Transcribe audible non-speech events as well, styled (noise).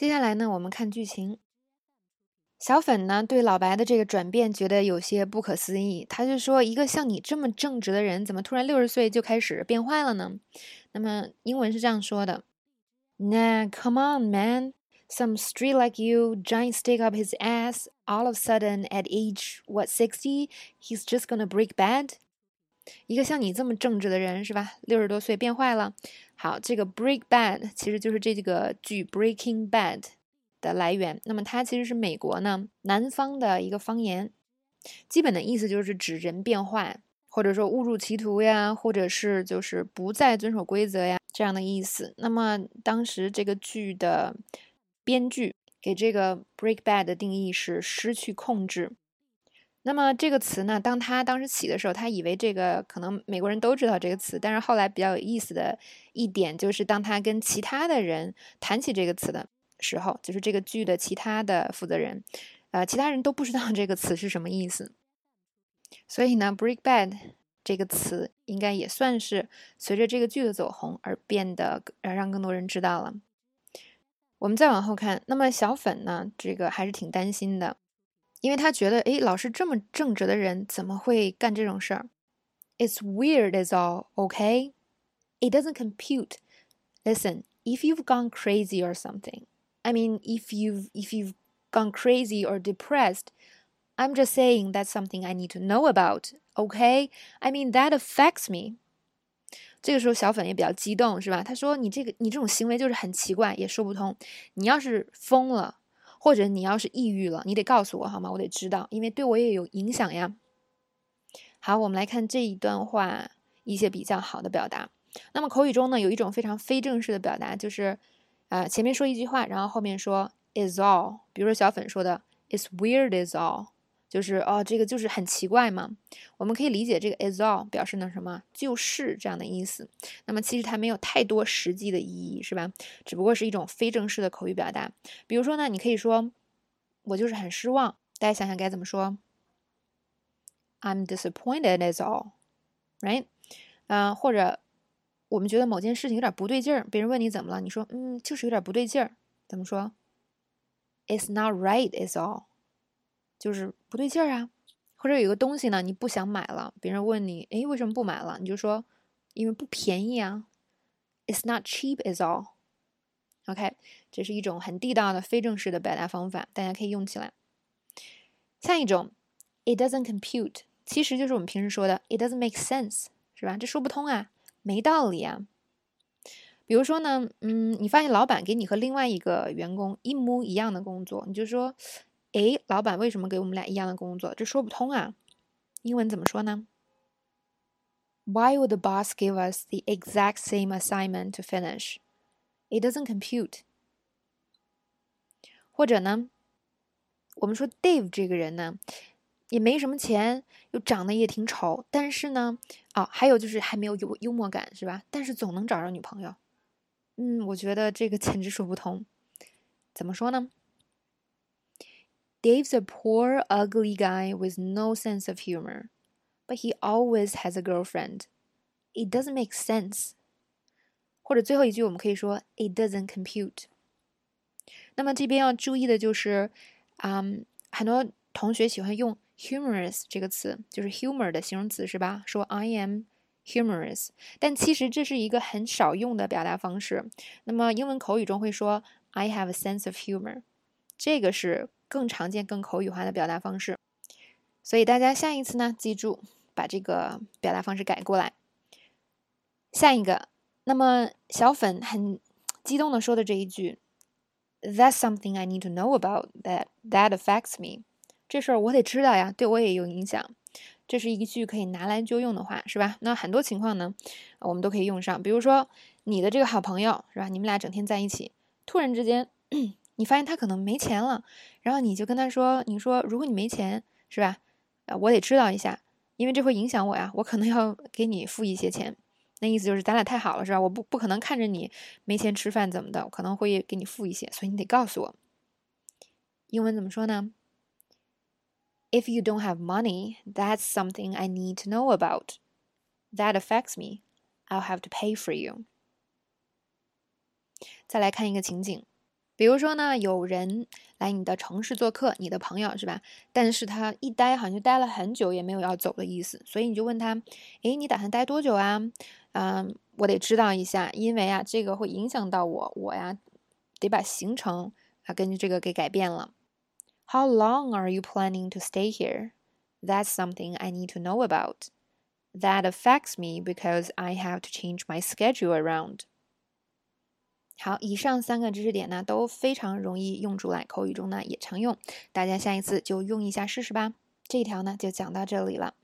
接下来呢，我们看剧情。小粉呢对老白的这个转变觉得有些不可思议，他就说：“一个像你这么正直的人，怎么突然六十岁就开始变坏了呢？”那么英文是这样说的：“Nah, come on, man. Some street like you, giant stick up his ass. All of a sudden, at age what sixty, he's just gonna break bad.” 一个像你这么正直的人是吧？六十多岁变坏了。好，这个 break bad 其实就是这个剧 Breaking Bad 的来源。那么它其实是美国呢南方的一个方言，基本的意思就是指人变坏，或者说误入歧途呀，或者是就是不再遵守规则呀这样的意思。那么当时这个剧的编剧给这个 break bad 的定义是失去控制。那么这个词呢，当他当时起的时候，他以为这个可能美国人都知道这个词，但是后来比较有意思的一点就是，当他跟其他的人谈起这个词的时候，就是这个剧的其他的负责人，呃，其他人都不知道这个词是什么意思。所以呢，break bad 这个词应该也算是随着这个剧的走红而变得而让更多人知道了。我们再往后看，那么小粉呢，这个还是挺担心的。因为他觉得，哎，老师这么正直的人，怎么会干这种事儿？It's weird, is all, okay? It doesn't compute. Listen, if you've gone crazy or something, I mean, if you've if you've gone crazy or depressed, I'm just saying that's something I need to know about, okay? I mean, that affects me. 这个时候，小粉也比较激动，是吧？他说：“你这个，你这种行为就是很奇怪，也说不通。你要是疯了。” 或者你要是抑郁了，你得告诉我好吗？我得知道，因为对我也有影响呀。好，我们来看这一段话一些比较好的表达。那么口语中呢，有一种非常非正式的表达，就是啊前面说一句话，然后后面说 is all。比如说小粉说的 is weird is all。就是哦，这个就是很奇怪嘛。我们可以理解这个 is all 表示呢什么，就是这样的意思。那么其实它没有太多实际的意义，是吧？只不过是一种非正式的口语表达。比如说呢，你可以说我就是很失望。大家想想该怎么说？I'm disappointed is all，right？嗯，或者我们觉得某件事情有点不对劲儿，别人问你怎么了，你说嗯，就是有点不对劲儿。怎么说？It's not right is all。就是不对劲儿啊，或者有个东西呢，你不想买了，别人问你，哎，为什么不买了？你就说，因为不便宜啊。It's not cheap is all. OK，这是一种很地道的非正式的表达方法，大家可以用起来。下一种，It doesn't compute，其实就是我们平时说的 It doesn't make sense，是吧？这说不通啊，没道理啊。比如说呢，嗯，你发现老板给你和另外一个员工一模一样的工作，你就说。哎，老板为什么给我们俩一样的工作？这说不通啊！英文怎么说呢？Why would the boss give us the exact same assignment to finish? It doesn't compute. 或者呢，我们说 Dave 这个人呢，也没什么钱，又长得也挺丑，但是呢，啊，还有就是还没有幽幽默感，是吧？但是总能找着女朋友。嗯，我觉得这个 (laughs) 简直说不通。怎么说呢 ？Dave's a poor, ugly guy with no sense of humor, but he always has a girlfriend. It doesn't make sense. 或者最后一句，我们可以说 "It doesn't compute." 那么这边要注意的就是，嗯，很多同学喜欢用 humorous 这个词，就是 humor 的形容词，是吧？说 I am humorous，但其实这是一个很少用的表达方式。那么英文口语中会说 I have a sense of humor，这个是。 更常见、更口语化的表达方式，所以大家下一次呢，记住把这个表达方式改过来。下一个，那么小粉很激动的说的这一句，That's something I need to know about that that affects me。这事儿我得知道呀，对我也有影响。这是一句可以拿来就用的话，是吧？那很多情况呢，我们都可以用上。比如说，你的这个好朋友，是吧？你们俩整天在一起，突然之间。你发现他可能没钱了，然后你就跟他说：“你说如果你没钱，是吧？呃，我得知道一下，因为这会影响我呀，我可能要给你付一些钱。那意思就是咱俩太好了，是吧？我不不可能看着你没钱吃饭怎么的，我可能会给你付一些，所以你得告诉我。英文怎么说呢？If you don't have money, that's something I need to know about. That affects me. I'll have to pay for you. 再来看一个情景。比如说呢，有人来你的城市做客，你的朋友是吧？但是他一待好像就待了很久，也没有要走的意思，所以你就问他，诶，你打算待多久啊？嗯，我得知道一下，因为啊，这个会影响到我，我呀得把行程啊根据这个给改变了。How long are you planning to stay here? That's something I need to know about. That affects me because I have to change my schedule around. 好，以上三个知识点呢都非常容易用出来，口语中呢也常用，大家下一次就用一下试试吧。这一条呢就讲到这里了。